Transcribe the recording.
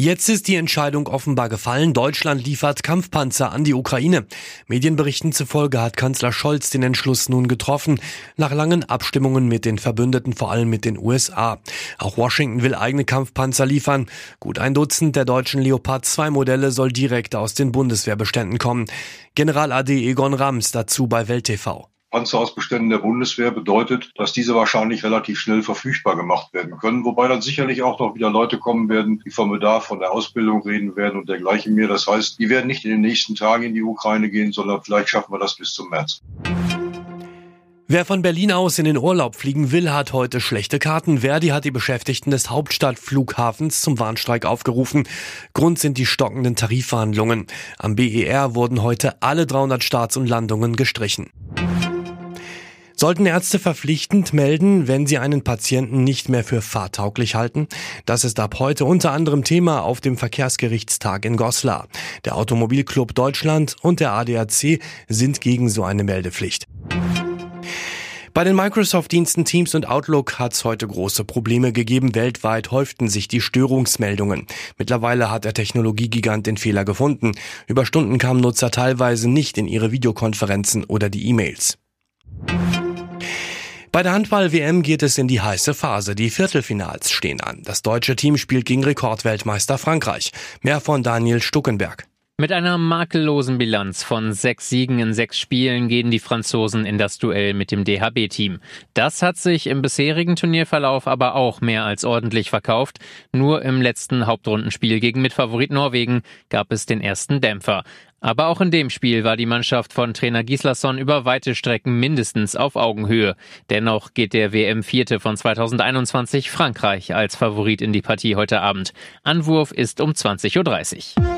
Jetzt ist die Entscheidung offenbar gefallen. Deutschland liefert Kampfpanzer an die Ukraine. Medienberichten zufolge hat Kanzler Scholz den Entschluss nun getroffen, nach langen Abstimmungen mit den Verbündeten, vor allem mit den USA. Auch Washington will eigene Kampfpanzer liefern. Gut ein Dutzend der deutschen Leopard 2 Modelle soll direkt aus den Bundeswehrbeständen kommen. General AD Egon Rams dazu bei Welt TV. Panzerausbeständen der Bundeswehr bedeutet, dass diese wahrscheinlich relativ schnell verfügbar gemacht werden können, wobei dann sicherlich auch noch wieder Leute kommen werden, die vom Bedarf von der Ausbildung reden werden und dergleichen mehr. Das heißt, die werden nicht in den nächsten Tagen in die Ukraine gehen, sondern vielleicht schaffen wir das bis zum März. Wer von Berlin aus in den Urlaub fliegen will, hat heute schlechte Karten. Verdi hat die Beschäftigten des Hauptstadtflughafens zum Warnstreik aufgerufen. Grund sind die stockenden Tarifverhandlungen. Am BER wurden heute alle 300 Starts und Landungen gestrichen. Sollten Ärzte verpflichtend melden, wenn sie einen Patienten nicht mehr für fahrtauglich halten? Das ist ab heute unter anderem Thema auf dem Verkehrsgerichtstag in Goslar. Der Automobilclub Deutschland und der ADAC sind gegen so eine Meldepflicht. Bei den Microsoft-Diensten Teams und Outlook hat es heute große Probleme gegeben. Weltweit häuften sich die Störungsmeldungen. Mittlerweile hat der Technologiegigant den Fehler gefunden. Über Stunden kamen Nutzer teilweise nicht in ihre Videokonferenzen oder die E-Mails. Bei der Handball-WM geht es in die heiße Phase. Die Viertelfinals stehen an. Das deutsche Team spielt gegen Rekordweltmeister Frankreich. Mehr von Daniel Stuckenberg. Mit einer makellosen Bilanz von sechs Siegen in sechs Spielen gehen die Franzosen in das Duell mit dem DHB-Team. Das hat sich im bisherigen Turnierverlauf aber auch mehr als ordentlich verkauft. Nur im letzten Hauptrundenspiel gegen Mitfavorit Norwegen gab es den ersten Dämpfer. Aber auch in dem Spiel war die Mannschaft von Trainer Gislason über weite Strecken mindestens auf Augenhöhe. Dennoch geht der WM-Vierte von 2021 Frankreich als Favorit in die Partie heute Abend. Anwurf ist um 20.30 Uhr.